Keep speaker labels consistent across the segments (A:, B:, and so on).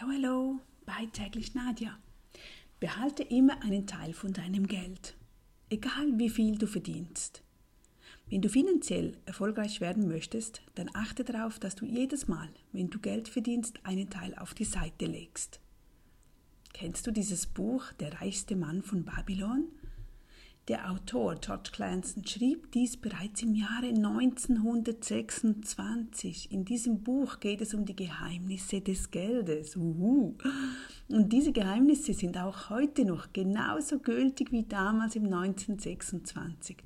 A: Hallo, hallo, bei täglich Nadja. Behalte immer einen Teil von deinem Geld, egal wie viel du verdienst. Wenn du finanziell erfolgreich werden möchtest, dann achte darauf, dass du jedes Mal, wenn du Geld verdienst, einen Teil auf die Seite legst. Kennst du dieses Buch Der reichste Mann von Babylon? Der Autor George Clanson schrieb dies bereits im Jahre 1926. In diesem Buch geht es um die Geheimnisse des Geldes. Uhu. Und diese Geheimnisse sind auch heute noch genauso gültig wie damals im 1926.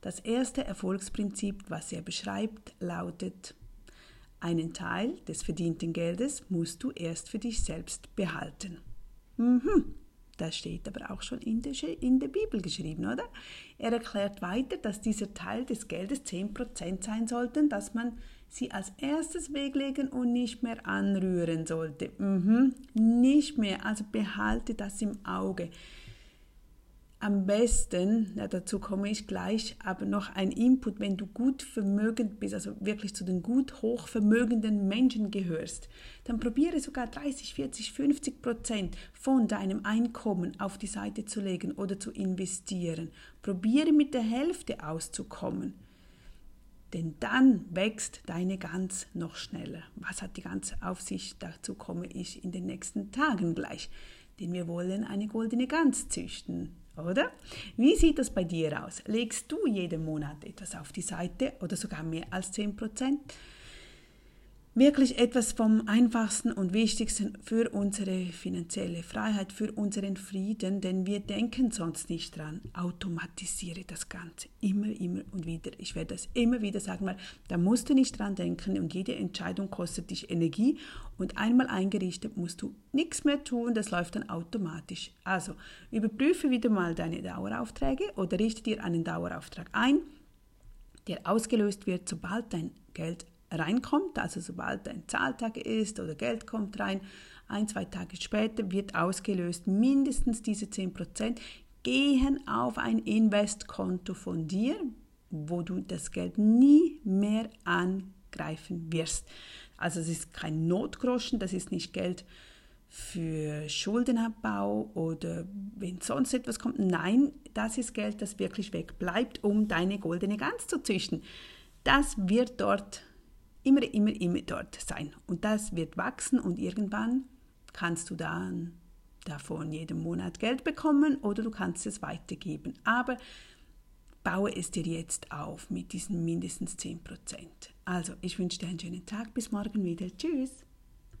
A: Das erste Erfolgsprinzip, was er beschreibt, lautet, einen Teil des verdienten Geldes musst du erst für dich selbst behalten. Mhm. Das steht aber auch schon in der, in der Bibel geschrieben, oder? Er erklärt weiter, dass dieser Teil des Geldes 10% sein sollten, dass man sie als erstes weglegen und nicht mehr anrühren sollte. Mhm. Nicht mehr, also behalte das im Auge am besten, ja, dazu komme ich gleich, aber noch ein Input, wenn du gut vermögend bist, also wirklich zu den gut hochvermögenden Menschen gehörst, dann probiere sogar 30, 40, 50 Prozent von deinem Einkommen auf die Seite zu legen oder zu investieren. Probiere mit der Hälfte auszukommen. Denn dann wächst deine Gans noch schneller. Was hat die Gans auf sich? Dazu komme ich in den nächsten Tagen gleich. Denn wir wollen eine goldene Gans züchten oder? Wie sieht das bei dir aus? Legst du jeden Monat etwas auf die Seite oder sogar mehr als 10 Prozent? Wirklich etwas vom Einfachsten und Wichtigsten für unsere finanzielle Freiheit, für unseren Frieden, denn wir denken sonst nicht dran. Automatisiere das Ganze immer, immer und wieder. Ich werde das immer wieder sagen, weil da musst du nicht dran denken und jede Entscheidung kostet dich Energie und einmal eingerichtet musst du nichts mehr tun, das läuft dann automatisch. Also überprüfe wieder mal deine Daueraufträge oder richte dir einen Dauerauftrag ein, der ausgelöst wird, sobald dein Geld reinkommt, also sobald ein Zahltag ist oder Geld kommt rein, ein, zwei Tage später wird ausgelöst, mindestens diese 10% gehen auf ein Investkonto von dir, wo du das Geld nie mehr angreifen wirst. Also es ist kein Notgroschen, das ist nicht Geld für Schuldenabbau oder wenn sonst etwas kommt. Nein, das ist Geld, das wirklich wegbleibt, um deine goldene Gans zu züchten. Das wird dort immer, immer, immer dort sein. Und das wird wachsen und irgendwann kannst du dann davon jeden Monat Geld bekommen oder du kannst es weitergeben. Aber baue es dir jetzt auf mit diesen mindestens 10%. Also, ich wünsche dir einen schönen Tag. Bis morgen wieder. Tschüss.